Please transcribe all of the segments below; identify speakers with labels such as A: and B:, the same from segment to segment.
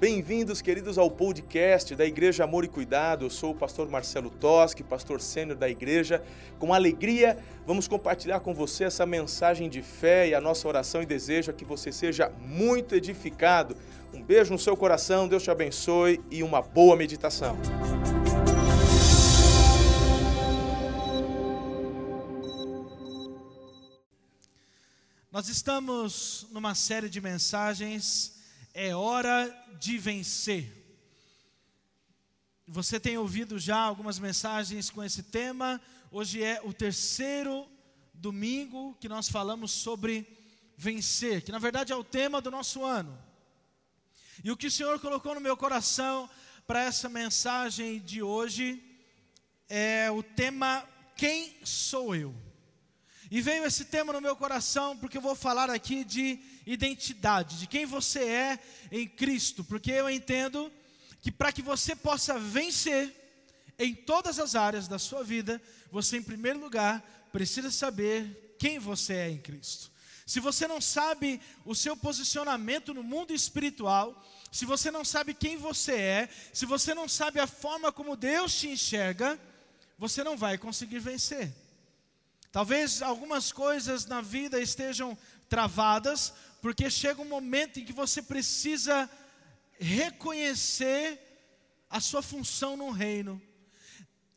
A: Bem-vindos, queridos, ao podcast da Igreja Amor e Cuidado. Eu sou o pastor Marcelo Toschi, pastor sênior da igreja. Com alegria, vamos compartilhar com você essa mensagem de fé e a nossa oração e desejo é que você seja muito edificado. Um beijo no seu coração, Deus te abençoe e uma boa meditação.
B: Nós estamos numa série de mensagens é hora de vencer. Você tem ouvido já algumas mensagens com esse tema. Hoje é o terceiro domingo que nós falamos sobre vencer, que na verdade é o tema do nosso ano. E o que o Senhor colocou no meu coração para essa mensagem de hoje é o tema Quem sou eu? E veio esse tema no meu coração porque eu vou falar aqui de identidade, de quem você é em Cristo, porque eu entendo que para que você possa vencer em todas as áreas da sua vida, você em primeiro lugar precisa saber quem você é em Cristo. Se você não sabe o seu posicionamento no mundo espiritual, se você não sabe quem você é, se você não sabe a forma como Deus te enxerga, você não vai conseguir vencer. Talvez algumas coisas na vida estejam travadas, porque chega um momento em que você precisa reconhecer a sua função no reino.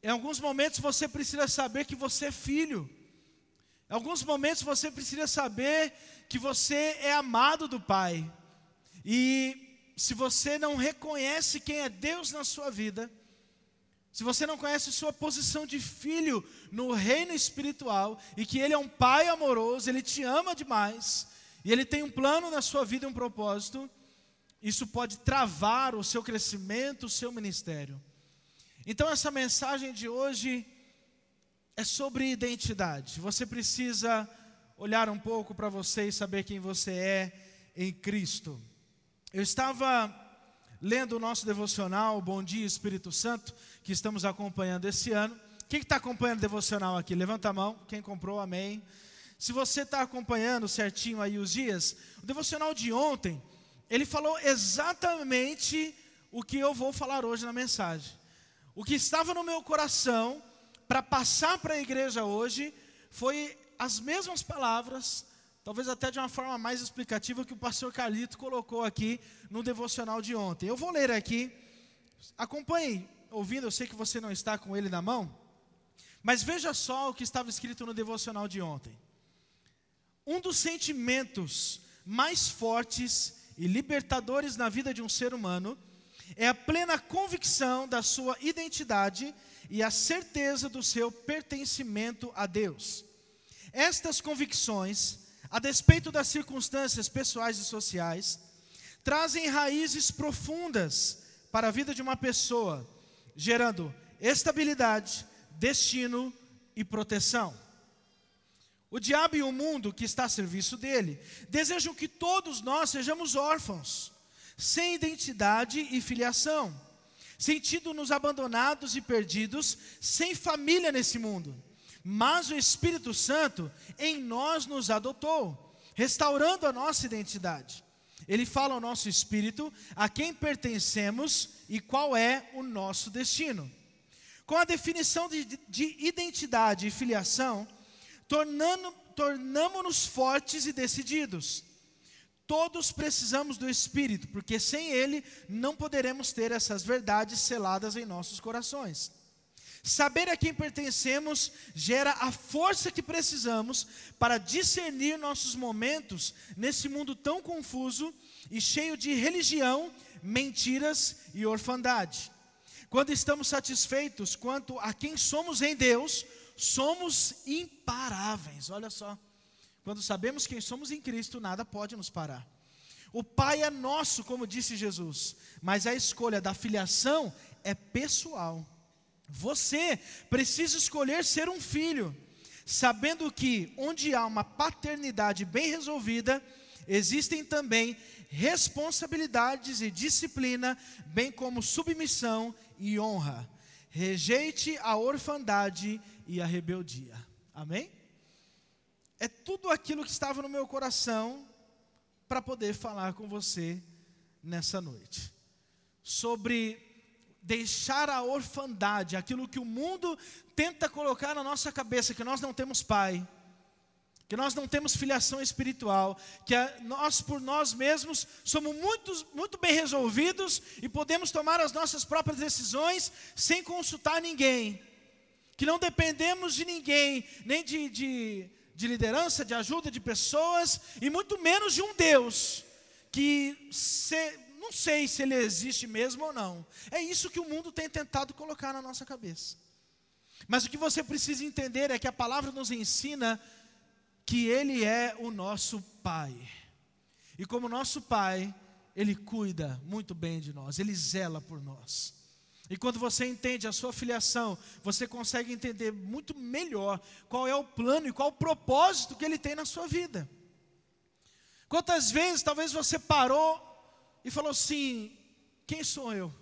B: Em alguns momentos você precisa saber que você é filho. Em alguns momentos você precisa saber que você é amado do Pai. E se você não reconhece quem é Deus na sua vida, se você não conhece sua posição de filho no reino espiritual e que Ele é um Pai amoroso, Ele te ama demais e Ele tem um plano na sua vida, um propósito, isso pode travar o seu crescimento, o seu ministério. Então, essa mensagem de hoje é sobre identidade. Você precisa olhar um pouco para você e saber quem você é em Cristo. Eu estava lendo o nosso devocional, Bom Dia Espírito Santo, que estamos acompanhando esse ano. Quem está acompanhando o devocional aqui? Levanta a mão. Quem comprou, amém. Se você está acompanhando certinho aí os dias, o devocional de ontem, ele falou exatamente o que eu vou falar hoje na mensagem. O que estava no meu coração para passar para a igreja hoje foi as mesmas palavras talvez até de uma forma mais explicativa que o pastor Carlito colocou aqui no devocional de ontem. Eu vou ler aqui, acompanhe ouvindo, eu sei que você não está com ele na mão, mas veja só o que estava escrito no devocional de ontem. Um dos sentimentos mais fortes e libertadores na vida de um ser humano é a plena convicção da sua identidade e a certeza do seu pertencimento a Deus. Estas convicções a despeito das circunstâncias pessoais e sociais, trazem raízes profundas para a vida de uma pessoa, gerando estabilidade, destino e proteção. O diabo e o mundo que está a serviço dele desejam que todos nós sejamos órfãos, sem identidade e filiação, sentindo-nos abandonados e perdidos, sem família nesse mundo mas o Espírito Santo em nós nos adotou, restaurando a nossa identidade. Ele fala ao nosso espírito a quem pertencemos e qual é o nosso destino. Com a definição de, de identidade e filiação, tornamos-nos fortes e decididos. Todos precisamos do Espírito, porque sem Ele não poderemos ter essas verdades seladas em nossos corações. Saber a quem pertencemos gera a força que precisamos para discernir nossos momentos nesse mundo tão confuso e cheio de religião, mentiras e orfandade. Quando estamos satisfeitos quanto a quem somos em Deus, somos imparáveis. Olha só. Quando sabemos quem somos em Cristo, nada pode nos parar. O Pai é nosso, como disse Jesus, mas a escolha da filiação é pessoal. Você precisa escolher ser um filho, sabendo que onde há uma paternidade bem resolvida, existem também responsabilidades e disciplina, bem como submissão e honra. Rejeite a orfandade e a rebeldia. Amém? É tudo aquilo que estava no meu coração para poder falar com você nessa noite. Sobre deixar a orfandade, aquilo que o mundo tenta colocar na nossa cabeça, que nós não temos pai, que nós não temos filiação espiritual, que nós por nós mesmos somos muito, muito bem resolvidos e podemos tomar as nossas próprias decisões sem consultar ninguém, que não dependemos de ninguém, nem de, de, de liderança, de ajuda de pessoas, e muito menos de um Deus, que se, não sei se ele existe mesmo ou não. É isso que o mundo tem tentado colocar na nossa cabeça. Mas o que você precisa entender é que a palavra nos ensina que Ele é o nosso Pai. E como nosso Pai, Ele cuida muito bem de nós, Ele zela por nós. E quando você entende a sua filiação, você consegue entender muito melhor qual é o plano e qual o propósito que Ele tem na sua vida. Quantas vezes talvez você parou e falou assim: quem sou eu?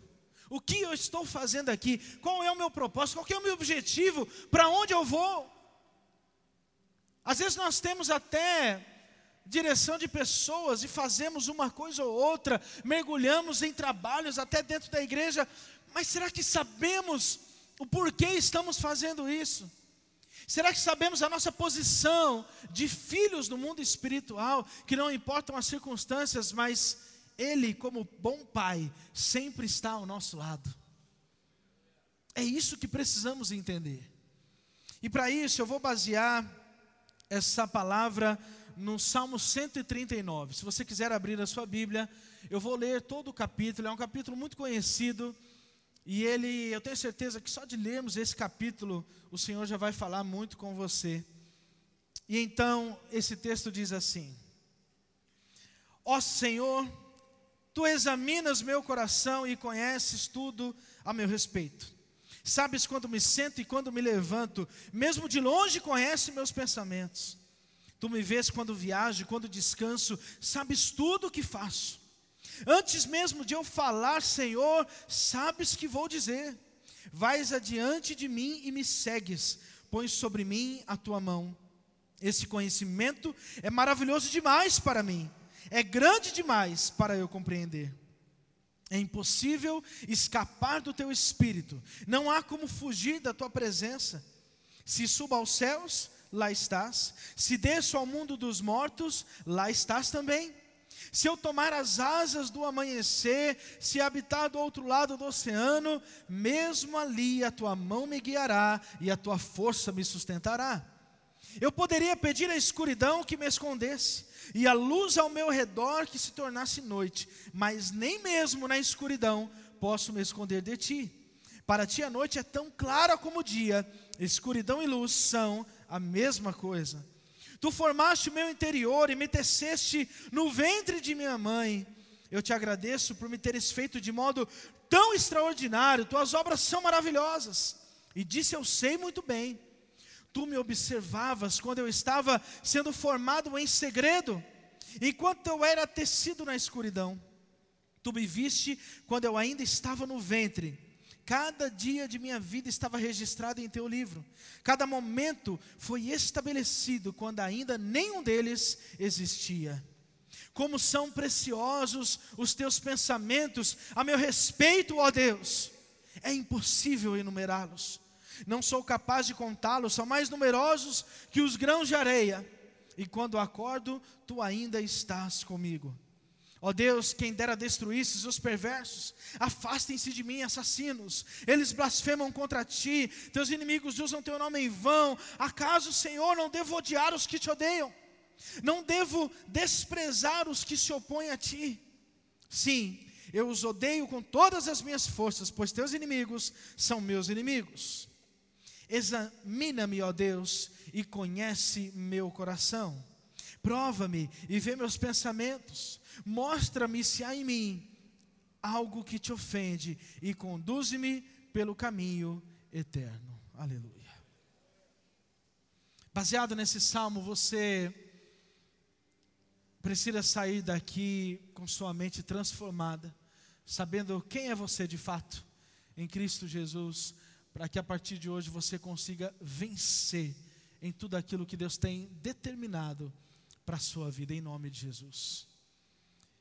B: O que eu estou fazendo aqui? Qual é o meu propósito? Qual é o meu objetivo? Para onde eu vou? Às vezes nós temos até direção de pessoas e fazemos uma coisa ou outra, mergulhamos em trabalhos até dentro da igreja, mas será que sabemos o porquê estamos fazendo isso? Será que sabemos a nossa posição de filhos no mundo espiritual, que não importam as circunstâncias, mas Ele, como bom Pai, sempre está ao nosso lado? É isso que precisamos entender. E para isso eu vou basear essa palavra no Salmo 139. Se você quiser abrir a sua Bíblia, eu vou ler todo o capítulo. É um capítulo muito conhecido. E ele, eu tenho certeza que só de lermos esse capítulo, o Senhor já vai falar muito com você. E então, esse texto diz assim: Ó Senhor, tu examinas meu coração e conheces tudo a meu respeito. Sabes quando me sento e quando me levanto, mesmo de longe conhece meus pensamentos. Tu me vês quando viajo, quando descanso, sabes tudo o que faço. Antes mesmo de eu falar, Senhor, sabes que vou dizer. Vais adiante de mim e me segues, pões sobre mim a tua mão. Esse conhecimento é maravilhoso demais para mim, é grande demais para eu compreender. É impossível escapar do teu espírito. Não há como fugir da tua presença. Se suba aos céus, lá estás. Se desço ao mundo dos mortos, lá estás também. Se eu tomar as asas do amanhecer, se habitar do outro lado do oceano, mesmo ali a tua mão me guiará e a tua força me sustentará. Eu poderia pedir à escuridão que me escondesse, e a luz ao meu redor que se tornasse noite, mas nem mesmo na escuridão posso me esconder de ti. Para ti a noite é tão clara como o dia, escuridão e luz são a mesma coisa. Tu formaste o meu interior e me teceste no ventre de minha mãe. Eu te agradeço por me teres feito de modo tão extraordinário, tuas obras são maravilhosas. E disse: Eu sei muito bem Tu me observavas quando eu estava sendo formado em segredo, enquanto eu era tecido na escuridão. Tu me viste quando eu ainda estava no ventre. Cada dia de minha vida estava registrado em teu livro. Cada momento foi estabelecido quando ainda nenhum deles existia. Como são preciosos os teus pensamentos a meu respeito, ó Deus. É impossível enumerá-los não sou capaz de contá-los, são mais numerosos que os grãos de areia. E quando acordo, tu ainda estás comigo. Ó Deus, quem dera destruísse os perversos, afastem-se de mim, assassinos, eles blasfemam contra ti, teus inimigos usam teu nome em vão. Acaso, Senhor, não devo odiar os que te odeiam? Não devo desprezar os que se opõem a ti? Sim, eu os odeio com todas as minhas forças, pois teus inimigos são meus inimigos. Examina-me, ó Deus, e conhece meu coração. Prova-me e vê meus pensamentos. Mostra-me se há em mim algo que te ofende e conduze-me pelo caminho eterno. Aleluia. Baseado nesse salmo, você precisa sair daqui com sua mente transformada, sabendo quem é você de fato em Cristo Jesus para que a partir de hoje você consiga vencer em tudo aquilo que Deus tem determinado para a sua vida, em nome de Jesus.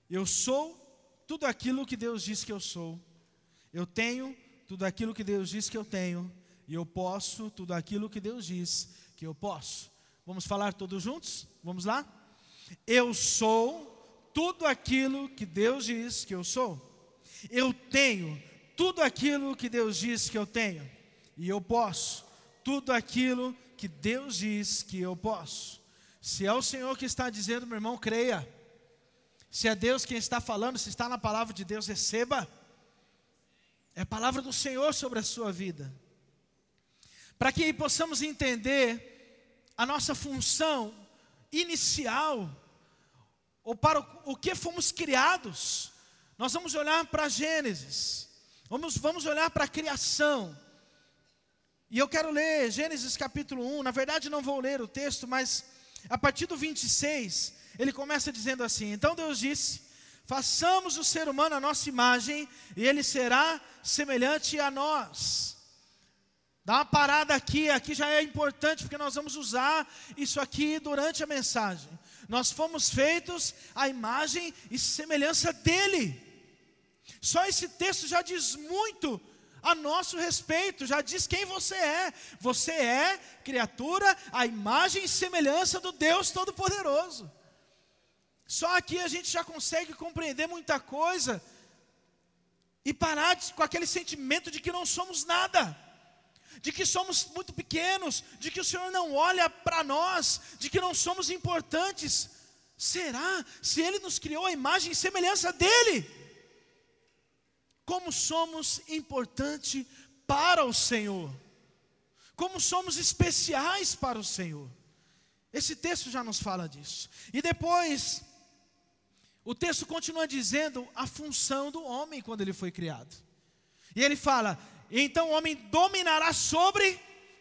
B: Eu sou tudo aquilo que Deus diz que eu sou. Eu tenho tudo aquilo que Deus diz que eu tenho. E eu posso tudo aquilo que Deus diz que eu posso. Vamos falar todos juntos? Vamos lá? Eu sou tudo aquilo que Deus diz que eu sou. Eu tenho tudo aquilo que Deus diz que eu tenho. E eu posso tudo aquilo que Deus diz que eu posso. Se é o Senhor que está dizendo, meu irmão, creia. Se é Deus quem está falando, se está na palavra de Deus, receba. É a palavra do Senhor sobre a sua vida. Para que possamos entender a nossa função inicial, ou para o que fomos criados, nós vamos olhar para Gênesis, vamos, vamos olhar para a criação. E eu quero ler Gênesis capítulo 1, na verdade não vou ler o texto, mas a partir do 26, ele começa dizendo assim: Então Deus disse: Façamos o ser humano a nossa imagem, e ele será semelhante a nós. Dá uma parada aqui, aqui já é importante, porque nós vamos usar isso aqui durante a mensagem. Nós fomos feitos à imagem e semelhança dele. Só esse texto já diz muito a nosso respeito, já diz quem você é. Você é criatura, a imagem e semelhança do Deus Todo-Poderoso. Só aqui a gente já consegue compreender muita coisa e parar de, com aquele sentimento de que não somos nada, de que somos muito pequenos, de que o Senhor não olha para nós, de que não somos importantes. Será? Se Ele nos criou a imagem e semelhança dEle como somos importante para o Senhor, como somos especiais para o Senhor. Esse texto já nos fala disso. E depois, o texto continua dizendo a função do homem quando ele foi criado. E ele fala: então o homem dominará sobre,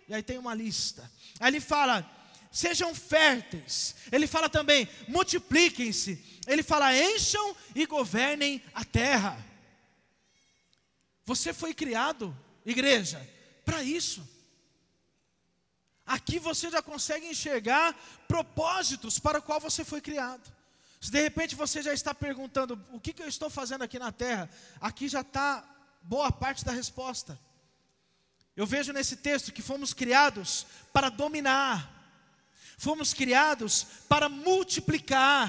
B: e aí tem uma lista. Aí ele fala: sejam férteis. Ele fala também: multipliquem-se. Ele fala: encham e governem a terra. Você foi criado, igreja, para isso. Aqui você já consegue enxergar propósitos para o qual você foi criado. Se de repente você já está perguntando o que, que eu estou fazendo aqui na terra, aqui já está boa parte da resposta. Eu vejo nesse texto que fomos criados para dominar, fomos criados para multiplicar,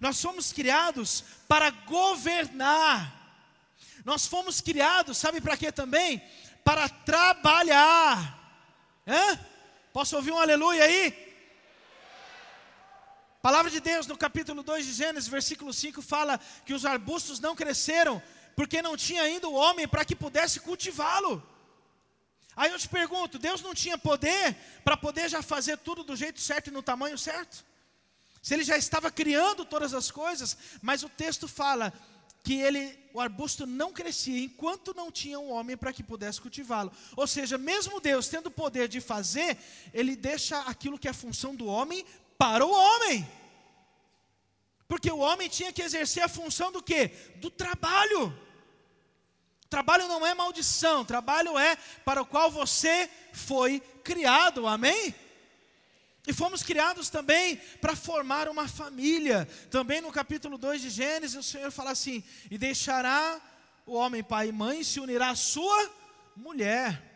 B: nós fomos criados para governar. Nós fomos criados, sabe para quê também? Para trabalhar. Hã? Posso ouvir um aleluia aí? palavra de Deus no capítulo 2 de Gênesis, versículo 5, fala que os arbustos não cresceram porque não tinha ainda o homem para que pudesse cultivá-lo. Aí eu te pergunto: Deus não tinha poder para poder já fazer tudo do jeito certo e no tamanho certo? Se ele já estava criando todas as coisas, mas o texto fala que ele, o arbusto não crescia enquanto não tinha um homem para que pudesse cultivá-lo. Ou seja, mesmo Deus tendo o poder de fazer, ele deixa aquilo que é a função do homem para o homem. Porque o homem tinha que exercer a função do quê? Do trabalho. Trabalho não é maldição, trabalho é para o qual você foi criado, amém? E fomos criados também para formar uma família. Também no capítulo 2 de Gênesis, o Senhor fala assim: E deixará o homem pai e mãe se unirá à sua mulher.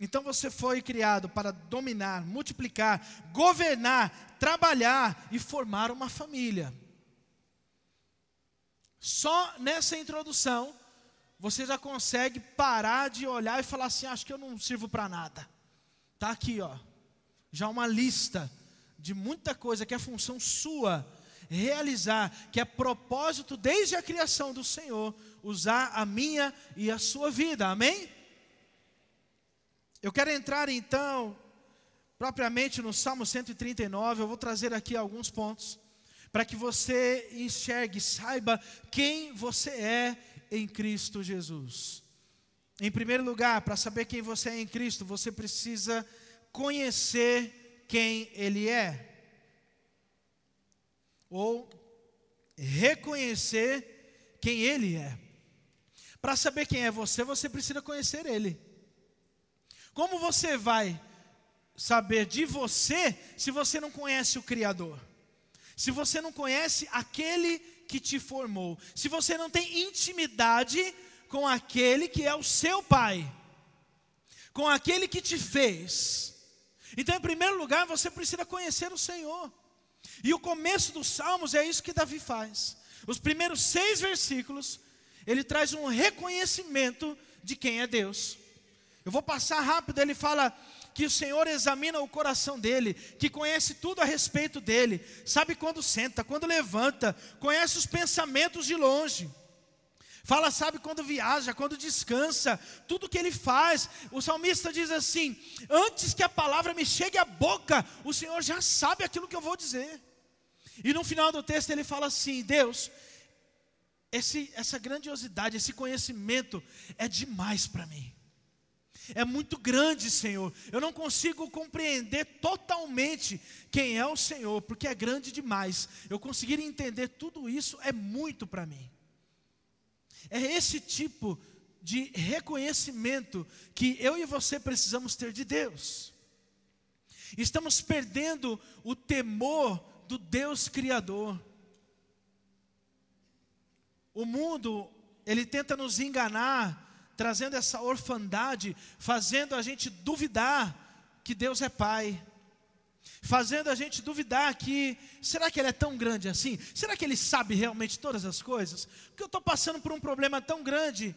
B: Então você foi criado para dominar, multiplicar, governar, trabalhar e formar uma família. Só nessa introdução você já consegue parar de olhar e falar assim: acho que eu não sirvo para nada. Tá aqui, ó já uma lista de muita coisa que é função sua realizar, que é propósito desde a criação do Senhor, usar a minha e a sua vida, amém? Eu quero entrar então, propriamente no Salmo 139, eu vou trazer aqui alguns pontos, para que você enxergue, saiba quem você é em Cristo Jesus. Em primeiro lugar, para saber quem você é em Cristo, você precisa conhecer quem Ele é, ou reconhecer quem Ele é. Para saber quem é você, você precisa conhecer Ele. Como você vai saber de você se você não conhece o Criador? Se você não conhece aquele que te formou, se você não tem intimidade com aquele que é o seu pai, com aquele que te fez. Então, em primeiro lugar, você precisa conhecer o Senhor. E o começo dos Salmos é isso que Davi faz. Os primeiros seis versículos, ele traz um reconhecimento de quem é Deus. Eu vou passar rápido, ele fala que o Senhor examina o coração dele, que conhece tudo a respeito dele, sabe quando senta, quando levanta, conhece os pensamentos de longe. Fala, sabe quando viaja, quando descansa, tudo que ele faz. O salmista diz assim: Antes que a palavra me chegue à boca, o Senhor já sabe aquilo que eu vou dizer. E no final do texto ele fala assim: Deus, esse, essa grandiosidade, esse conhecimento é demais para mim. É muito grande, Senhor. Eu não consigo compreender totalmente quem é o Senhor, porque é grande demais. Eu conseguir entender tudo isso é muito para mim. É esse tipo de reconhecimento que eu e você precisamos ter de Deus. Estamos perdendo o temor do Deus Criador. O mundo, ele tenta nos enganar, trazendo essa orfandade, fazendo a gente duvidar que Deus é Pai, fazendo a gente duvidar que, será que Ele é tão grande assim? Será que Ele sabe realmente todas as coisas? Porque eu estou passando por um problema tão grande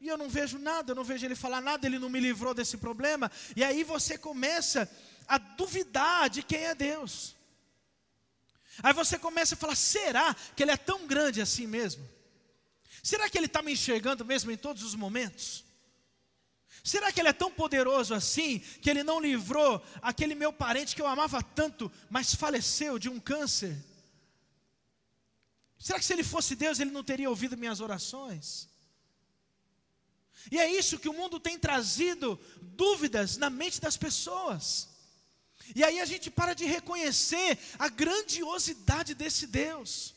B: e eu não vejo nada, eu não vejo Ele falar nada, Ele não me livrou desse problema, e aí você começa a duvidar de quem é Deus. Aí você começa a falar: será que Ele é tão grande assim mesmo? Será que Ele está me enxergando mesmo em todos os momentos? Será que Ele é tão poderoso assim que Ele não livrou aquele meu parente que eu amava tanto, mas faleceu de um câncer? Será que se Ele fosse Deus, Ele não teria ouvido minhas orações? E é isso que o mundo tem trazido dúvidas na mente das pessoas. E aí a gente para de reconhecer a grandiosidade desse Deus,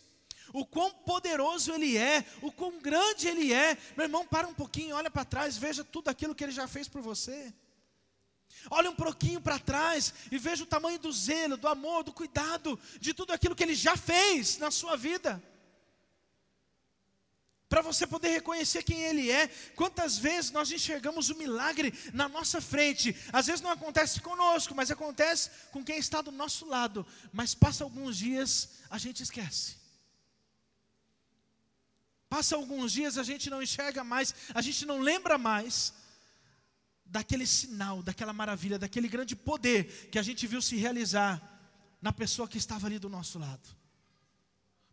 B: o quão poderoso Ele é, o quão grande Ele é. Meu irmão, para um pouquinho, olha para trás, veja tudo aquilo que Ele já fez por você. Olha um pouquinho para trás e veja o tamanho do zelo, do amor, do cuidado, de tudo aquilo que Ele já fez na sua vida para você poder reconhecer quem Ele é. Quantas vezes nós enxergamos o milagre na nossa frente? Às vezes não acontece conosco, mas acontece com quem está do nosso lado. Mas passa alguns dias, a gente esquece. Passa alguns dias, a gente não enxerga mais, a gente não lembra mais daquele sinal, daquela maravilha, daquele grande poder que a gente viu se realizar na pessoa que estava ali do nosso lado.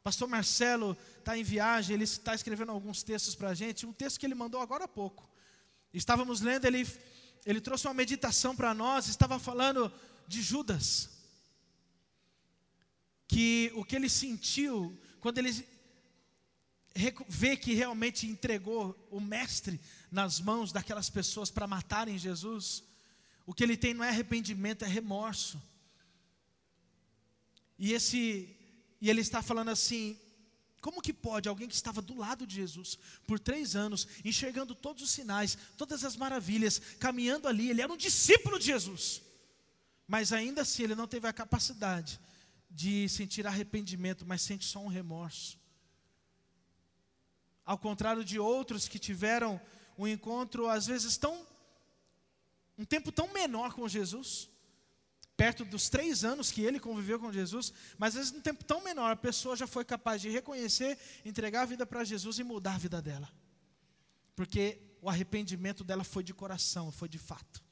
B: Pastor Marcelo está em viagem, ele está escrevendo alguns textos para a gente. Um texto que ele mandou agora há pouco. Estávamos lendo, ele, ele trouxe uma meditação para nós, estava falando de Judas. Que o que ele sentiu, quando ele vê que realmente entregou o mestre nas mãos daquelas pessoas para matarem Jesus, o que ele tem não é arrependimento, é remorso. E esse e ele está falando assim: como que pode alguém que estava do lado de Jesus por três anos, enxergando todos os sinais, todas as maravilhas, caminhando ali, ele era um discípulo de Jesus, mas ainda assim ele não teve a capacidade de sentir arrependimento, mas sente só um remorso. Ao contrário de outros que tiveram um encontro, às vezes, tão. um tempo tão menor com Jesus, perto dos três anos que ele conviveu com Jesus, mas às vezes num tempo tão menor, a pessoa já foi capaz de reconhecer, entregar a vida para Jesus e mudar a vida dela. Porque o arrependimento dela foi de coração, foi de fato.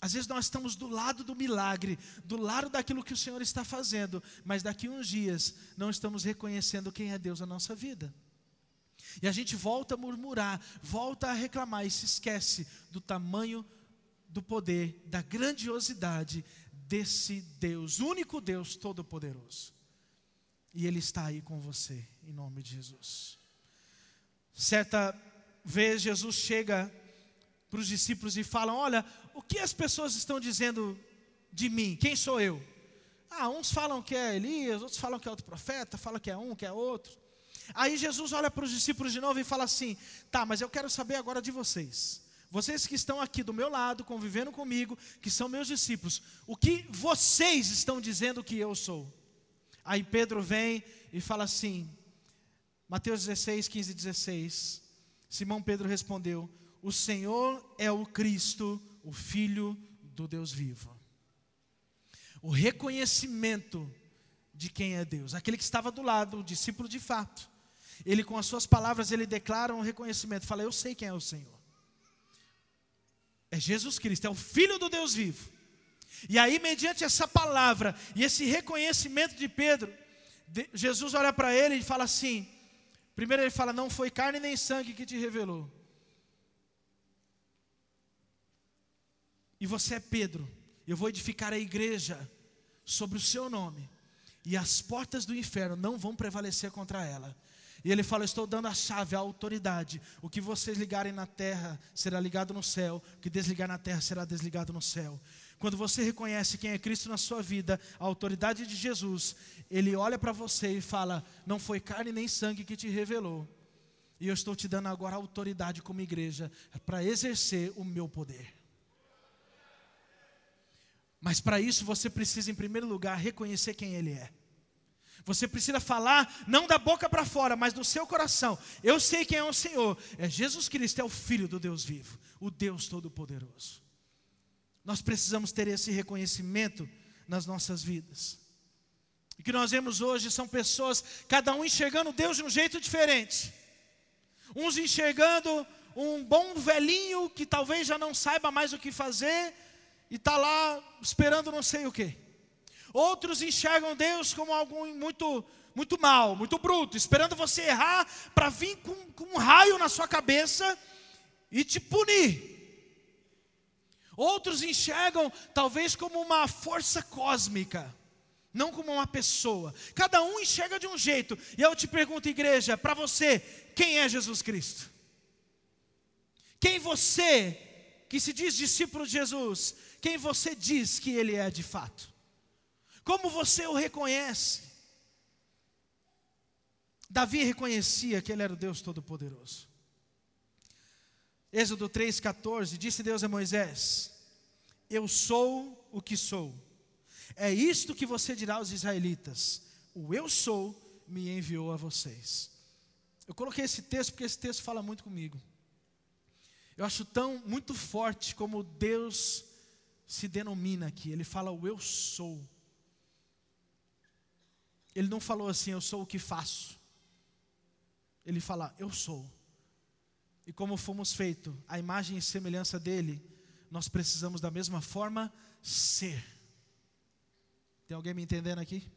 B: Às vezes nós estamos do lado do milagre, do lado daquilo que o Senhor está fazendo, mas daqui uns dias não estamos reconhecendo quem é Deus na nossa vida. E a gente volta a murmurar, volta a reclamar e se esquece do tamanho do poder, da grandiosidade desse Deus, único Deus todo-poderoso. E Ele está aí com você, em nome de Jesus. Certa vez Jesus chega para os discípulos e fala: Olha, o que as pessoas estão dizendo de mim? Quem sou eu? Ah, uns falam que é Elias, outros falam que é outro profeta, falam que é um, que é outro. Aí Jesus olha para os discípulos de novo e fala assim: Tá, mas eu quero saber agora de vocês. Vocês que estão aqui do meu lado, convivendo comigo, que são meus discípulos, o que vocês estão dizendo que eu sou? Aí Pedro vem e fala assim, Mateus 16, 15 e 16. Simão Pedro respondeu: O Senhor é o Cristo, o Filho do Deus vivo. O reconhecimento de quem é Deus, aquele que estava do lado, o discípulo de fato. Ele com as suas palavras ele declara um reconhecimento, fala: Eu sei quem é o Senhor. É Jesus Cristo, é o Filho do Deus vivo. E aí, mediante essa palavra e esse reconhecimento de Pedro, Jesus olha para ele e fala assim: primeiro ele fala, não foi carne nem sangue que te revelou. E você é Pedro, eu vou edificar a igreja sobre o seu nome, e as portas do inferno não vão prevalecer contra ela. E ele fala: Estou dando a chave, a autoridade. O que vocês ligarem na terra será ligado no céu, o que desligar na terra será desligado no céu. Quando você reconhece quem é Cristo na sua vida, a autoridade de Jesus, ele olha para você e fala: Não foi carne nem sangue que te revelou. E eu estou te dando agora autoridade como igreja para exercer o meu poder. Mas para isso você precisa, em primeiro lugar, reconhecer quem Ele é. Você precisa falar, não da boca para fora, mas do seu coração. Eu sei quem é o Senhor. É Jesus Cristo, é o Filho do Deus vivo, o Deus Todo-Poderoso. Nós precisamos ter esse reconhecimento nas nossas vidas. O que nós vemos hoje são pessoas, cada um enxergando Deus de um jeito diferente. Uns enxergando um bom velhinho que talvez já não saiba mais o que fazer e está lá esperando não sei o que. Outros enxergam Deus como algo muito, muito mal, muito bruto, esperando você errar para vir com, com um raio na sua cabeça e te punir. Outros enxergam talvez como uma força cósmica, não como uma pessoa. Cada um enxerga de um jeito. E eu te pergunto, igreja, para você, quem é Jesus Cristo? Quem você, que se diz discípulo de Jesus, quem você diz que ele é de fato? Como você o reconhece? Davi reconhecia que ele era o Deus Todo-Poderoso. Êxodo 3,14: Disse Deus a Moisés: Eu sou o que sou. É isto que você dirá aos israelitas: O eu sou me enviou a vocês. Eu coloquei esse texto porque esse texto fala muito comigo. Eu acho tão muito forte como Deus se denomina aqui. Ele fala o eu sou. Ele não falou assim, eu sou o que faço. Ele fala, eu sou. E como fomos feitos, a imagem e semelhança dele, nós precisamos da mesma forma ser. Tem alguém me entendendo aqui?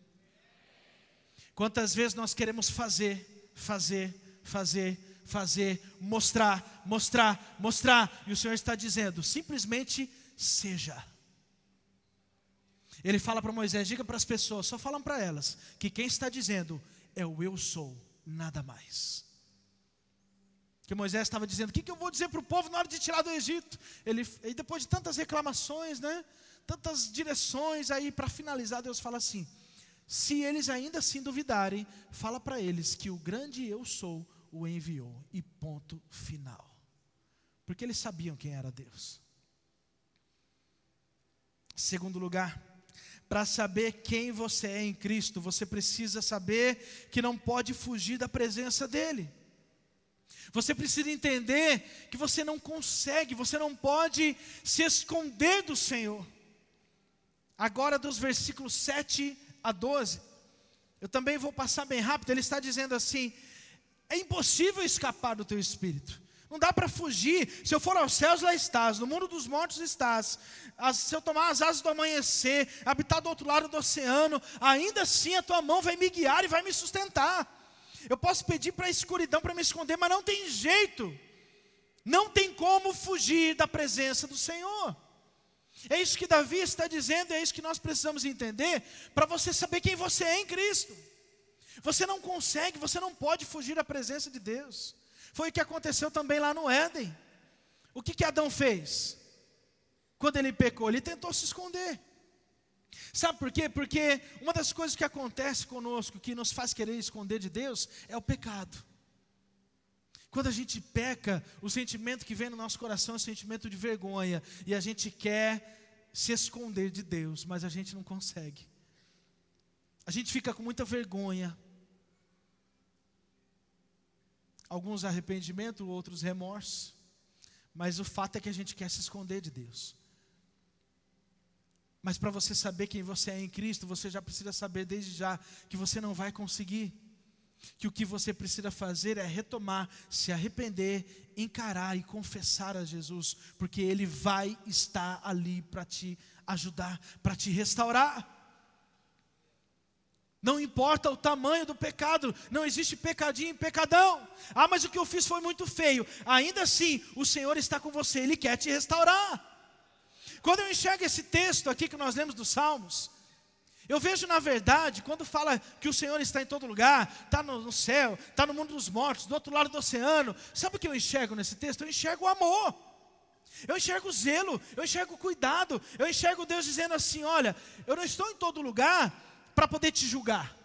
B: Quantas vezes nós queremos fazer, fazer, fazer, fazer, mostrar, mostrar, mostrar, e o Senhor está dizendo, simplesmente seja. Ele fala para Moisés: diga para as pessoas, só falam para elas, que quem está dizendo é o eu sou, nada mais. Que Moisés estava dizendo: o que, que eu vou dizer para o povo na hora de tirar do Egito? Ele, e depois de tantas reclamações, né, tantas direções, aí para finalizar, Deus fala assim: se eles ainda assim duvidarem, fala para eles que o grande eu sou o enviou, e ponto final. Porque eles sabiam quem era Deus. Segundo lugar, para saber quem você é em Cristo, você precisa saber que não pode fugir da presença dEle. Você precisa entender que você não consegue, você não pode se esconder do Senhor. Agora, dos versículos 7 a 12, eu também vou passar bem rápido. Ele está dizendo assim: é impossível escapar do teu espírito. Não dá para fugir. Se eu for aos céus, lá estás. No mundo dos mortos estás. As, se eu tomar as asas do amanhecer, habitar do outro lado do oceano, ainda assim a tua mão vai me guiar e vai me sustentar. Eu posso pedir para a escuridão para me esconder, mas não tem jeito. Não tem como fugir da presença do Senhor. É isso que Davi está dizendo, é isso que nós precisamos entender para você saber quem você é em Cristo. Você não consegue, você não pode fugir da presença de Deus. Foi o que aconteceu também lá no Éden. O que, que Adão fez? Quando ele pecou, ele tentou se esconder. Sabe por quê? Porque uma das coisas que acontece conosco, que nos faz querer esconder de Deus, é o pecado. Quando a gente peca, o sentimento que vem no nosso coração é o sentimento de vergonha, e a gente quer se esconder de Deus, mas a gente não consegue. A gente fica com muita vergonha. Alguns arrependimento, outros remorso. Mas o fato é que a gente quer se esconder de Deus. Mas para você saber quem você é em Cristo, você já precisa saber desde já que você não vai conseguir. Que o que você precisa fazer é retomar, se arrepender, encarar e confessar a Jesus, porque Ele vai estar ali para te ajudar, para te restaurar. Não importa o tamanho do pecado, não existe pecadinho e pecadão. Ah, mas o que eu fiz foi muito feio. Ainda assim, o Senhor está com você, Ele quer te restaurar. Quando eu enxergo esse texto aqui que nós lemos dos Salmos, eu vejo na verdade, quando fala que o Senhor está em todo lugar, está no, no, céu, está no mundo dos mortos, do outro lado do oceano, sabe o que eu enxergo nesse texto? Eu enxergo o amor, eu enxergo o zelo, eu enxergo o cuidado, eu enxergo Deus dizendo assim: olha, eu não estou em todo lugar para poder te julgar.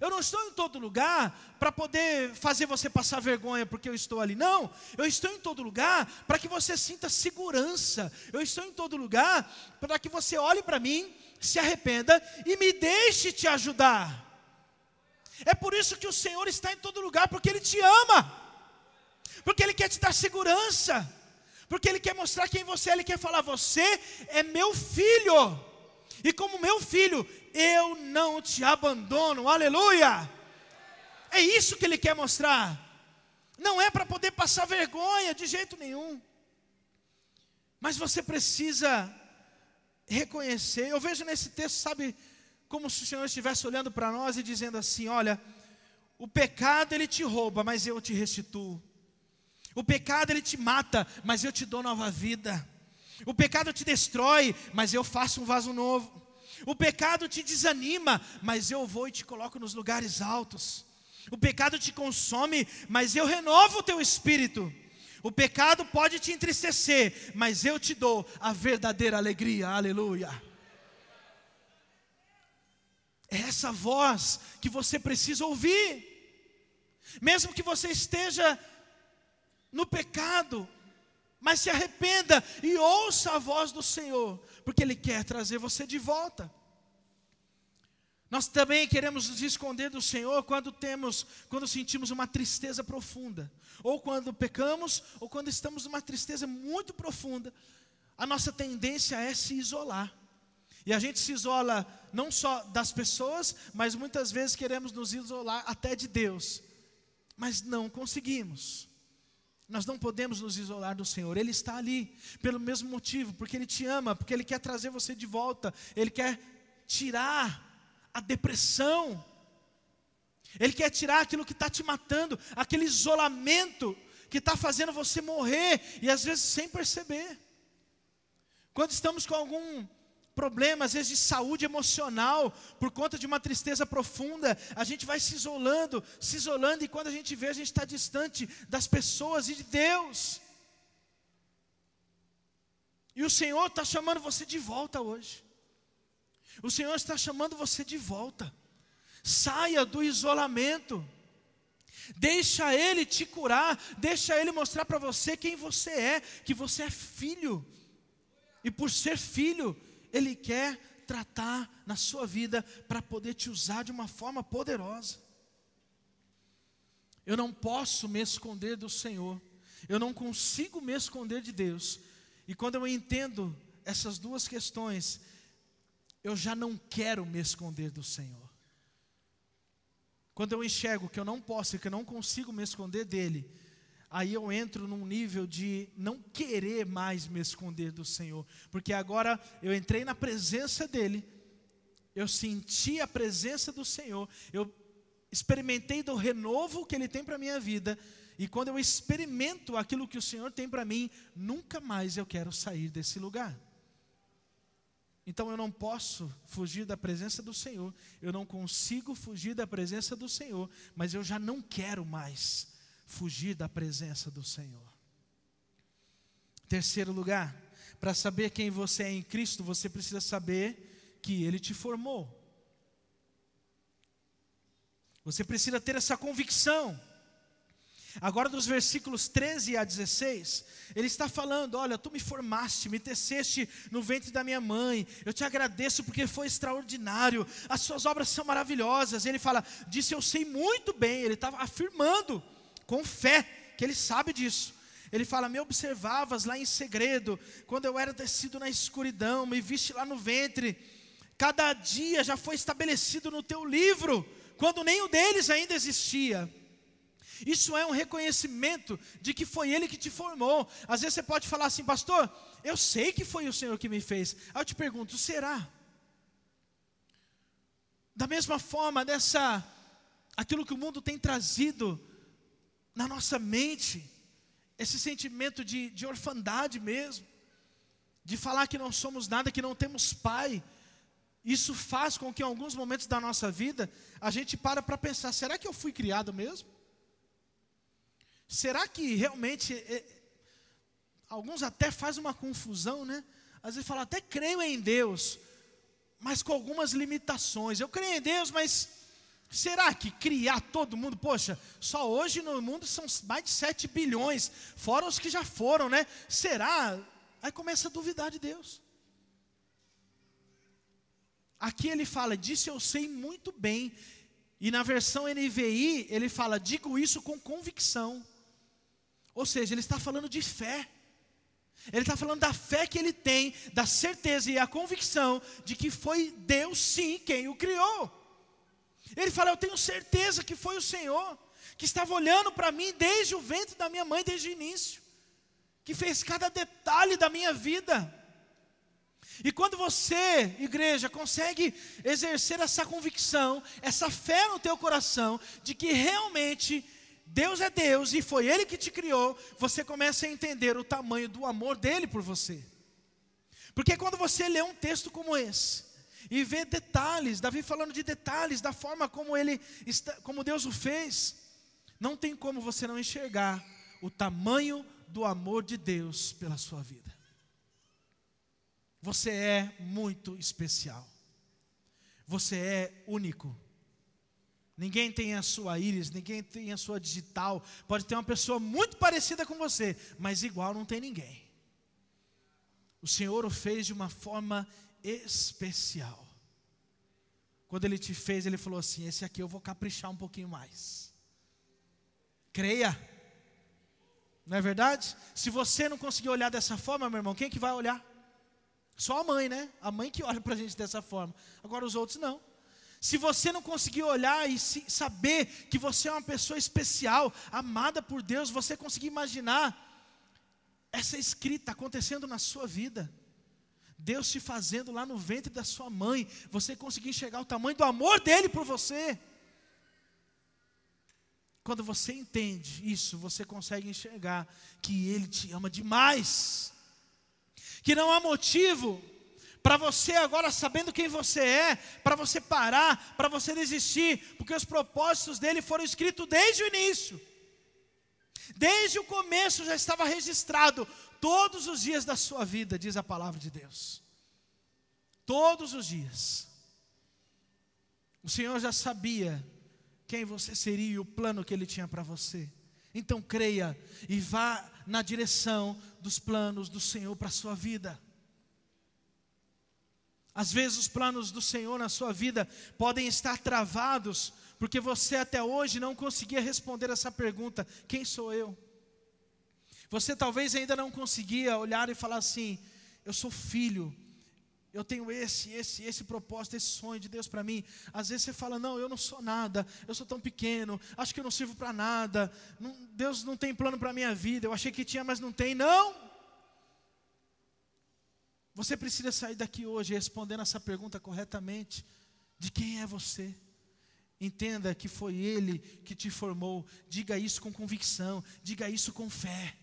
B: Eu não estou em todo lugar para poder fazer você passar vergonha porque eu estou ali. Não, eu estou em todo lugar para que você sinta segurança. Eu estou em todo lugar para que você olhe para mim, se arrependa e me deixe te ajudar. É por isso que o Senhor está em todo lugar, porque Ele te ama, porque Ele quer te dar segurança, porque Ele quer mostrar quem você é, Ele quer falar: Você é meu filho. E como meu filho, eu não te abandono, aleluia. É isso que ele quer mostrar. Não é para poder passar vergonha de jeito nenhum. Mas você precisa reconhecer. Eu vejo nesse texto, sabe, como se o Senhor estivesse olhando para nós e dizendo assim: olha, o pecado ele te rouba, mas eu te restituo. O pecado ele te mata, mas eu te dou nova vida. O pecado te destrói, mas eu faço um vaso novo. O pecado te desanima, mas eu vou e te coloco nos lugares altos. O pecado te consome, mas eu renovo o teu espírito. O pecado pode te entristecer, mas eu te dou a verdadeira alegria. Aleluia. É essa voz que você precisa ouvir. Mesmo que você esteja no pecado, mas se arrependa e ouça a voz do Senhor, porque Ele quer trazer você de volta. Nós também queremos nos esconder do Senhor quando temos, quando sentimos uma tristeza profunda, ou quando pecamos, ou quando estamos numa tristeza muito profunda. A nossa tendência é se isolar. E a gente se isola não só das pessoas, mas muitas vezes queremos nos isolar até de Deus. Mas não conseguimos. Nós não podemos nos isolar do Senhor, Ele está ali, pelo mesmo motivo, porque Ele te ama, porque Ele quer trazer você de volta, Ele quer tirar a depressão, Ele quer tirar aquilo que está te matando, aquele isolamento que está fazendo você morrer, e às vezes sem perceber. Quando estamos com algum problema, às vezes de saúde emocional, por conta de uma tristeza profunda, a gente vai se isolando, se isolando, e quando a gente vê, a gente está distante das pessoas e de Deus. E o Senhor está chamando você de volta hoje. O Senhor está chamando você de volta. Saia do isolamento. Deixa Ele te curar, deixa Ele mostrar para você quem você é, que você é filho. E por ser filho, ele quer tratar na sua vida para poder te usar de uma forma poderosa. Eu não posso me esconder do Senhor, eu não consigo me esconder de Deus. E quando eu entendo essas duas questões, eu já não quero me esconder do Senhor. Quando eu enxergo que eu não posso e que eu não consigo me esconder dele, aí eu entro num nível de não querer mais me esconder do Senhor, porque agora eu entrei na presença dEle, eu senti a presença do Senhor, eu experimentei do renovo que Ele tem para a minha vida, e quando eu experimento aquilo que o Senhor tem para mim, nunca mais eu quero sair desse lugar. Então eu não posso fugir da presença do Senhor, eu não consigo fugir da presença do Senhor, mas eu já não quero mais fugir da presença do Senhor. Terceiro lugar, para saber quem você é em Cristo, você precisa saber que Ele te formou. Você precisa ter essa convicção. Agora, dos versículos 13 a 16, ele está falando: Olha, tu me formaste, me teceste no ventre da minha mãe, eu te agradeço porque foi extraordinário, as suas obras são maravilhosas. Ele fala: Disse, eu sei muito bem, ele estava afirmando, com fé, que ele sabe disso. Ele fala: Me observavas lá em segredo, quando eu era tecido na escuridão, me viste lá no ventre. Cada dia já foi estabelecido no teu livro, quando o deles ainda existia. Isso é um reconhecimento de que foi Ele que te formou. Às vezes você pode falar assim, pastor, eu sei que foi o Senhor que me fez. Aí eu te pergunto, será? Da mesma forma, dessa, aquilo que o mundo tem trazido na nossa mente, esse sentimento de, de orfandade mesmo, de falar que não somos nada, que não temos pai. Isso faz com que em alguns momentos da nossa vida a gente para para pensar: será que eu fui criado mesmo? Será que realmente é, alguns até fazem uma confusão, né? Às vezes falam, até creio em Deus, mas com algumas limitações. Eu creio em Deus, mas será que criar todo mundo? Poxa, só hoje no mundo são mais de 7 bilhões, fora os que já foram, né? Será? Aí começa a duvidar de Deus. Aqui ele fala, disse eu sei muito bem. E na versão NVI, ele fala, digo isso com convicção. Ou seja, ele está falando de fé. Ele está falando da fé que ele tem, da certeza e a convicção de que foi Deus sim quem o criou. Ele fala: Eu tenho certeza que foi o Senhor, que estava olhando para mim desde o ventre da minha mãe, desde o início, que fez cada detalhe da minha vida. E quando você, igreja, consegue exercer essa convicção, essa fé no teu coração, de que realmente Deus é Deus e foi Ele que te criou, você começa a entender o tamanho do amor dele por você. Porque quando você lê um texto como esse, e vê detalhes, Davi falando de detalhes, da forma como ele está, como Deus o fez, não tem como você não enxergar o tamanho do amor de Deus pela sua vida. Você é muito especial. Você é único. Ninguém tem a sua íris, ninguém tem a sua digital. Pode ter uma pessoa muito parecida com você, mas igual não tem ninguém. O Senhor o fez de uma forma especial. Quando Ele te fez, Ele falou assim: Esse aqui eu vou caprichar um pouquinho mais. Creia. Não é verdade? Se você não conseguir olhar dessa forma, meu irmão, quem que vai olhar? Só a mãe, né? A mãe que olha para a gente dessa forma. Agora os outros não. Se você não conseguir olhar e saber que você é uma pessoa especial, amada por Deus, você conseguir imaginar essa escrita acontecendo na sua vida. Deus te fazendo lá no ventre da sua mãe, você conseguir enxergar o tamanho do amor dele por você. Quando você entende isso, você consegue enxergar que ele te ama demais. Que não há motivo para você agora sabendo quem você é, para você parar, para você desistir, porque os propósitos dele foram escritos desde o início. Desde o começo já estava registrado todos os dias da sua vida, diz a palavra de Deus. Todos os dias. O Senhor já sabia quem você seria e o plano que ele tinha para você. Então creia e vá na direção dos planos do Senhor para a sua vida. Às vezes os planos do Senhor na sua vida podem estar travados, porque você até hoje não conseguia responder essa pergunta: quem sou eu? Você talvez ainda não conseguia olhar e falar assim: eu sou filho, eu tenho esse, esse, esse propósito, esse sonho de Deus para mim. Às vezes você fala: não, eu não sou nada, eu sou tão pequeno, acho que eu não sirvo para nada, não, Deus não tem plano para a minha vida, eu achei que tinha, mas não tem. Não! Você precisa sair daqui hoje respondendo essa pergunta corretamente: de quem é você? Entenda que foi Ele que te formou. Diga isso com convicção, diga isso com fé.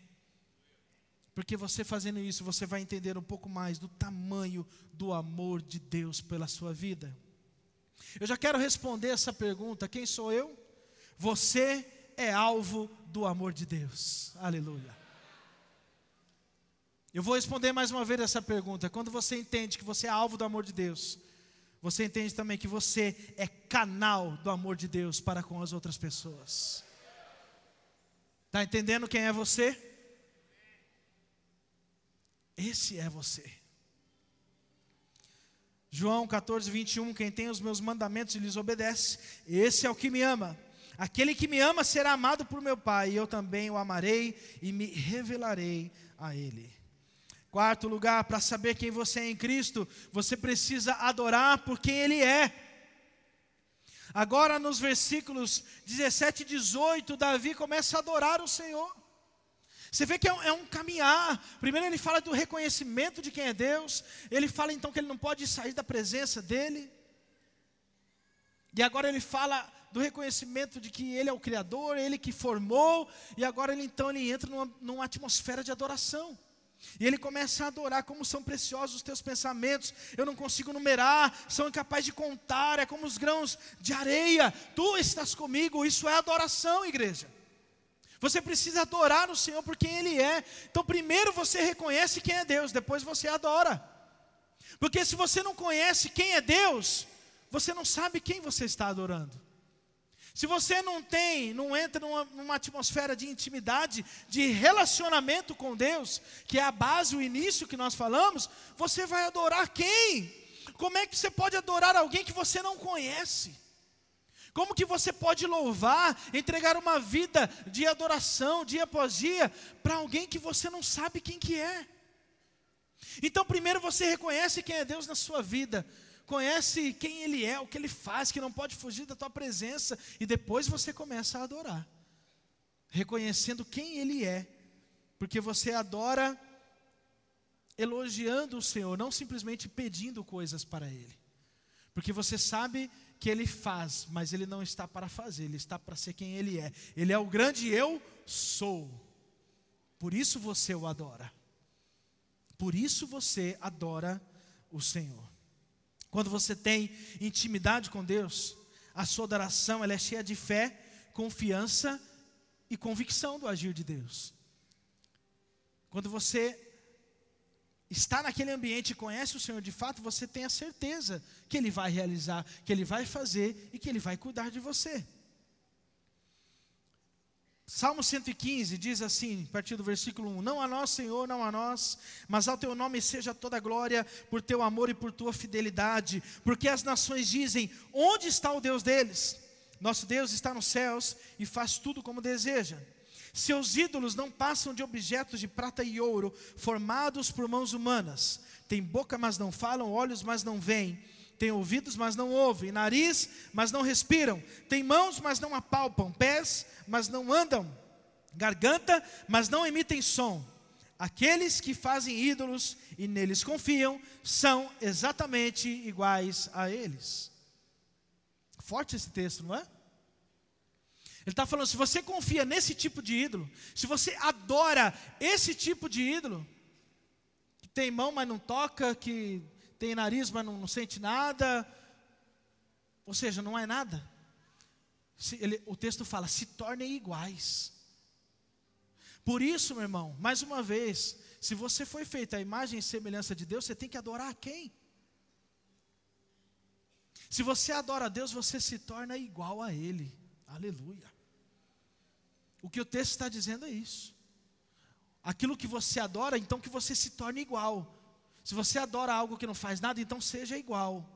B: Porque você fazendo isso, você vai entender um pouco mais do tamanho do amor de Deus pela sua vida. Eu já quero responder essa pergunta: quem sou eu? Você é alvo do amor de Deus. Aleluia. Eu vou responder mais uma vez essa pergunta. Quando você entende que você é alvo do amor de Deus, você entende também que você é canal do amor de Deus para com as outras pessoas. Está entendendo quem é você? Esse é você. João 14, 21, quem tem os meus mandamentos e lhes obedece, esse é o que me ama. Aquele que me ama será amado por meu Pai, e eu também o amarei e me revelarei a Ele. Quarto lugar, para saber quem você é em Cristo, você precisa adorar por quem Ele é. Agora, nos versículos 17 e 18, Davi começa a adorar o Senhor. Você vê que é um, é um, caminhar. Primeiro ele fala do reconhecimento de quem é Deus. Ele fala então que ele não pode sair da presença dele. E agora ele fala do reconhecimento de que ele é o Criador, ele que formou. E agora ele então ele entra numa, numa atmosfera de adoração. E ele começa a adorar como são preciosos os teus pensamentos. Eu não consigo numerar, são incapazes de contar, é como os grãos de areia. Tu estás comigo, isso é adoração, igreja. Você precisa adorar o Senhor por quem Ele é. Então, primeiro você reconhece quem é Deus, depois você adora. Porque se você não conhece quem é Deus, você não sabe quem você está adorando. Se você não tem, não entra numa, numa, atmosfera de intimidade, de relacionamento com Deus, que é a base, o início que nós falamos, você vai adorar quem? Como é que você pode adorar alguém que você não conhece? Como que você pode louvar, entregar uma vida de adoração, dia após dia, para alguém que você não sabe quem que é? Então, primeiro você reconhece quem é Deus na sua vida, conhece quem Ele é, o que Ele faz, que não pode fugir da tua presença, e depois você começa a adorar, reconhecendo quem Ele é, porque você adora elogiando o Senhor, não simplesmente pedindo coisas para Ele, porque você sabe que ele faz, mas ele não está para fazer, ele está para ser quem ele é. Ele é o grande eu sou. Por isso você o adora. Por isso você adora o Senhor. Quando você tem intimidade com Deus, a sua adoração ela é cheia de fé, confiança e convicção do agir de Deus. Quando você está naquele ambiente e conhece o Senhor de fato, você tem a certeza que Ele vai realizar, que Ele vai fazer e que Ele vai cuidar de você. Salmo 115 diz assim, a partir do versículo 1: Não a nós, Senhor, não a nós, mas ao teu nome seja toda glória, por teu amor e por tua fidelidade, porque as nações dizem: Onde está o Deus deles? Nosso Deus está nos céus e faz tudo como deseja. Seus ídolos não passam de objetos de prata e ouro, formados por mãos humanas. Tem boca, mas não falam, olhos, mas não veem. Tem ouvidos, mas não ouvem, nariz, mas não respiram. Tem mãos, mas não apalpam, pés, mas não andam. Garganta, mas não emitem som. Aqueles que fazem ídolos e neles confiam são exatamente iguais a eles. Forte esse texto, não é? Ele está falando: se você confia nesse tipo de ídolo, se você adora esse tipo de ídolo, que tem mão, mas não toca, que tem nariz, mas não, não sente nada, ou seja, não é nada. Ele, o texto fala: se tornem iguais. Por isso, meu irmão, mais uma vez, se você foi feito a imagem e semelhança de Deus, você tem que adorar a quem? Se você adora a Deus, você se torna igual a Ele. Aleluia. O que o texto está dizendo é isso. Aquilo que você adora, então que você se torne igual. Se você adora algo que não faz nada, então seja igual.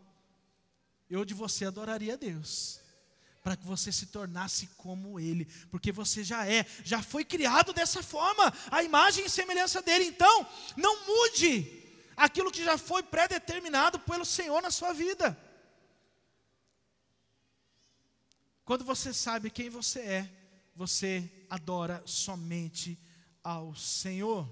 B: Eu de você adoraria Deus, para que você se tornasse como Ele, porque você já é, já foi criado dessa forma, a imagem e semelhança dele. Então, não mude aquilo que já foi pré-determinado pelo Senhor na sua vida. Quando você sabe quem você é, você adora somente ao Senhor.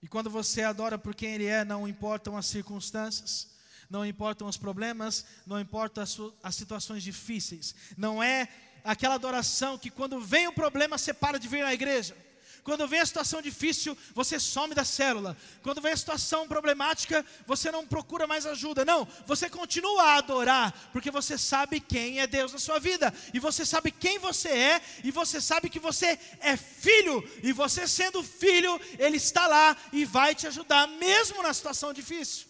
B: E quando você adora por quem Ele é, não importam as circunstâncias, não importam os problemas, não importam as, as situações difíceis. Não é aquela adoração que quando vem o problema você para de vir na igreja. Quando vem a situação difícil, você some da célula. Quando vem a situação problemática, você não procura mais ajuda. Não, você continua a adorar, porque você sabe quem é Deus na sua vida, e você sabe quem você é, e você sabe que você é filho, e você sendo filho, Ele está lá e vai te ajudar, mesmo na situação difícil.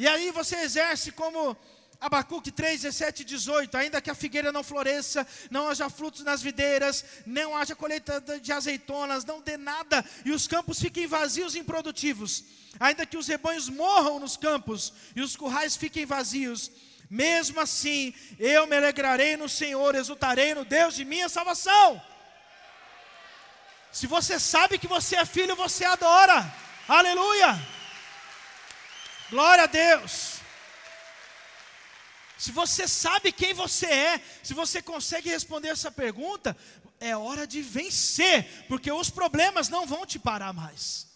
B: E aí você exerce como Abacuque 3, 17 e 18: Ainda que a figueira não floresça, não haja frutos nas videiras, não haja colheita de azeitonas, não dê nada, e os campos fiquem vazios e improdutivos, ainda que os rebanhos morram nos campos e os currais fiquem vazios, mesmo assim eu me alegrarei no Senhor, exultarei no Deus de minha salvação. Se você sabe que você é filho, você adora, aleluia, glória a Deus. Se você sabe quem você é, se você consegue responder essa pergunta, é hora de vencer, porque os problemas não vão te parar mais.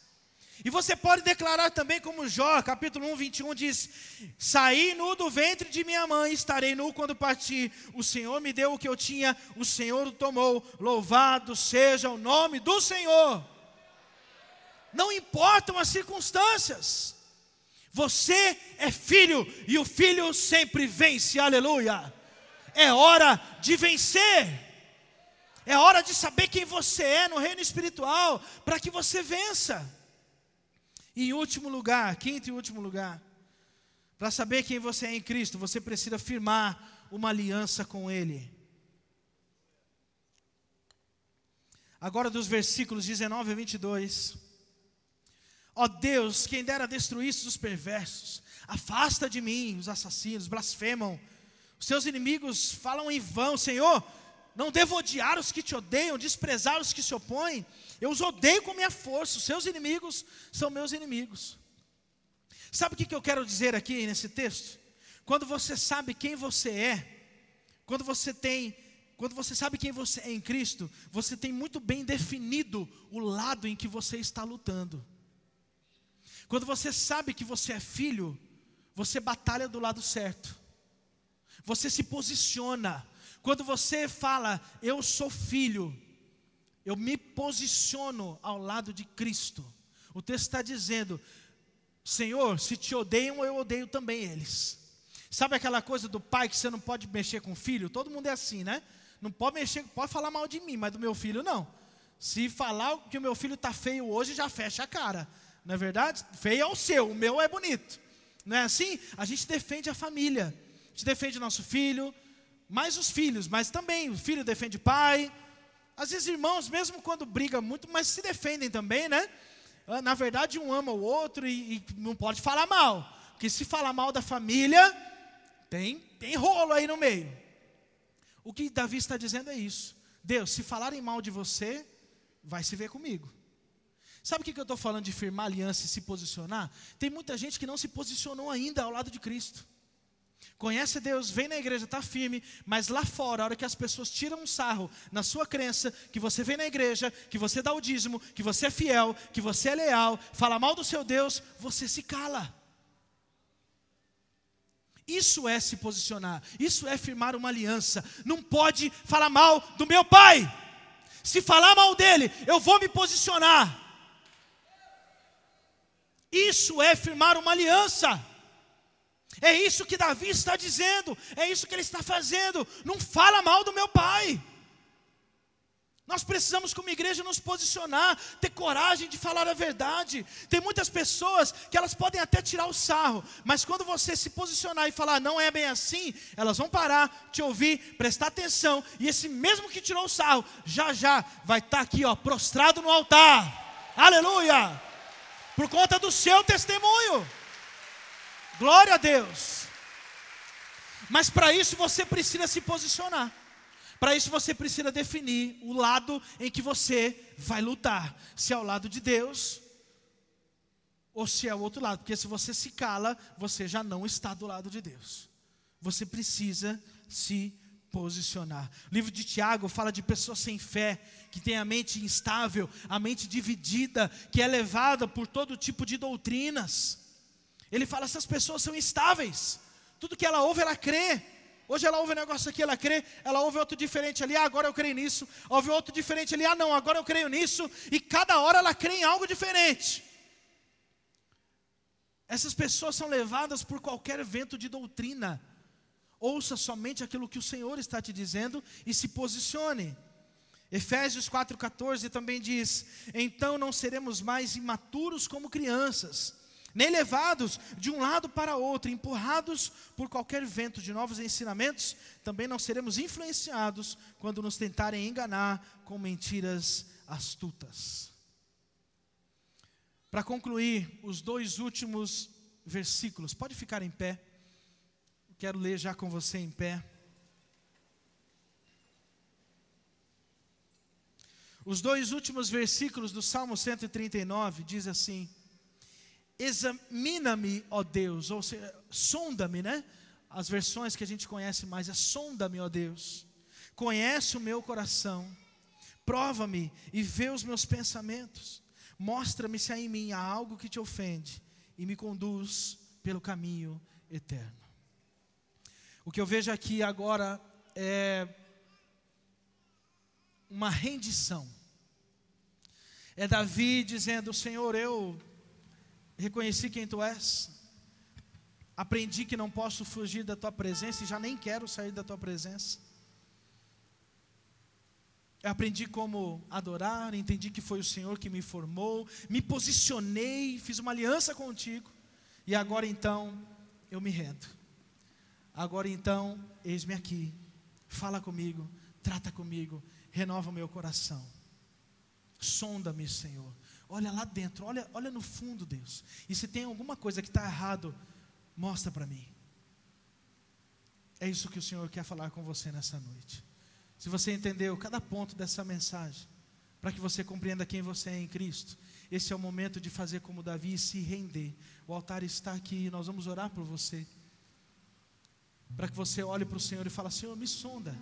B: E você pode declarar também, como Jó, capítulo 1, 21 diz: Saí nu do ventre de minha mãe, estarei nu quando partir. O Senhor me deu o que eu tinha, o Senhor o tomou. Louvado seja o nome do Senhor. Não importam as circunstâncias. Você é filho e o filho sempre vence, aleluia. É hora de vencer. É hora de saber quem você é no reino espiritual, para que você vença. E em último lugar, quinto e último lugar, para saber quem você é em Cristo, você precisa firmar uma aliança com Ele. Agora, dos versículos 19 a 22. Ó Deus, quem dera destruísse os perversos, afasta de mim os assassinos, blasfemam. Os seus inimigos falam em vão, Senhor. Não devo odiar os que te odeiam, desprezar os que se opõem. Eu os odeio com minha força. Os seus inimigos são meus inimigos. Sabe o que eu quero dizer aqui nesse texto? Quando você sabe quem você é, quando você tem, quando você sabe quem você é em Cristo, você tem muito bem definido o lado em que você está lutando. Quando você sabe que você é filho, você batalha do lado certo. Você se posiciona. Quando você fala, eu sou filho, eu me posiciono ao lado de Cristo. O texto está dizendo, Senhor, se te odeiam, eu odeio também eles. Sabe aquela coisa do pai que você não pode mexer com o filho? Todo mundo é assim, né? Não pode mexer, pode falar mal de mim, mas do meu filho não. Se falar que o meu filho está feio hoje, já fecha a cara. Não é verdade? Feio é o seu, o meu é bonito. Não é assim? A gente defende a família. A gente defende o nosso filho, mais os filhos, mas também o filho defende o pai. Às vezes irmãos, mesmo quando brigam muito, mas se defendem também, né? Ah, na verdade, um ama o outro e, e não pode falar mal. Porque se falar mal da família, tem, tem rolo aí no meio. O que Davi está dizendo é isso. Deus, se falarem mal de você, vai se ver comigo. Sabe o que eu estou falando de firmar aliança e se posicionar? Tem muita gente que não se posicionou ainda ao lado de Cristo. Conhece Deus, vem na igreja, está firme, mas lá fora, a hora que as pessoas tiram um sarro na sua crença, que você vem na igreja, que você dá o dízimo, que você é fiel, que você é leal, fala mal do seu Deus, você se cala. Isso é se posicionar, isso é firmar uma aliança. Não pode falar mal do meu pai. Se falar mal dele, eu vou me posicionar. Isso é firmar uma aliança. É isso que Davi está dizendo, é isso que ele está fazendo. Não fala mal do meu pai. Nós precisamos, como igreja, nos posicionar, ter coragem de falar a verdade. Tem muitas pessoas que elas podem até tirar o sarro, mas quando você se posicionar e falar, não é bem assim, elas vão parar, te ouvir, prestar atenção, e esse mesmo que tirou o sarro, já já vai estar aqui, ó, prostrado no altar. Aleluia! Por conta do seu testemunho. Glória a Deus. Mas para isso você precisa se posicionar. Para isso você precisa definir o lado em que você vai lutar. Se é o lado de Deus ou se é o outro lado. Porque se você se cala, você já não está do lado de Deus. Você precisa se posicionar. O livro de Tiago fala de pessoas sem fé, que tem a mente instável, a mente dividida, que é levada por todo tipo de doutrinas. Ele fala: essas pessoas são instáveis, tudo que ela ouve, ela crê. Hoje ela ouve um negócio aqui, ela crê, ela ouve outro diferente ali, ah, agora eu creio nisso, ouve outro diferente ali, ah, não, agora eu creio nisso, e cada hora ela crê em algo diferente. Essas pessoas são levadas por qualquer vento de doutrina. Ouça somente aquilo que o Senhor está te dizendo e se posicione. Efésios 4,14 também diz: Então não seremos mais imaturos como crianças, nem levados de um lado para outro, empurrados por qualquer vento de novos ensinamentos, também não seremos influenciados quando nos tentarem enganar com mentiras astutas. Para concluir, os dois últimos versículos, pode ficar em pé, quero ler já com você em pé. Os dois últimos versículos do Salmo 139 diz assim: Examina-me, ó Deus, ou seja, sonda-me, né? As versões que a gente conhece mais é sonda-me, ó Deus. Conhece o meu coração. Prova-me e vê os meus pensamentos. Mostra-me se há em mim há algo que te ofende e me conduz pelo caminho eterno. O que eu vejo aqui agora é uma rendição. É Davi dizendo: Senhor, eu reconheci quem tu és, aprendi que não posso fugir da tua presença e já nem quero sair da tua presença. Eu aprendi como adorar, entendi que foi o Senhor que me formou, me posicionei, fiz uma aliança contigo, e agora então eu me rendo. Agora então, eis-me aqui, fala comigo, trata comigo, renova o meu coração. Sonda-me, Senhor. Olha lá dentro, olha, olha no fundo, Deus. E se tem alguma coisa que está errado, mostra para mim. É isso que o Senhor quer falar com você nessa noite. Se você entendeu cada ponto dessa mensagem, para que você compreenda quem você é em Cristo, esse é o momento de fazer como Davi e se render. O altar está aqui, nós vamos orar por você. Para que você olhe para o Senhor e fale: Senhor, me sonda.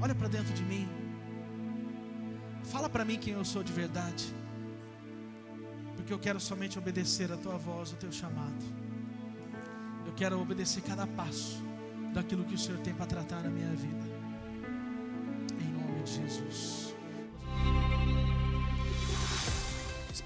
B: Olha para dentro de mim. Fala para mim quem eu sou de verdade. Porque eu quero somente obedecer a tua voz, o teu chamado. Eu quero obedecer cada passo daquilo que o Senhor tem para tratar na minha vida. Em nome de Jesus.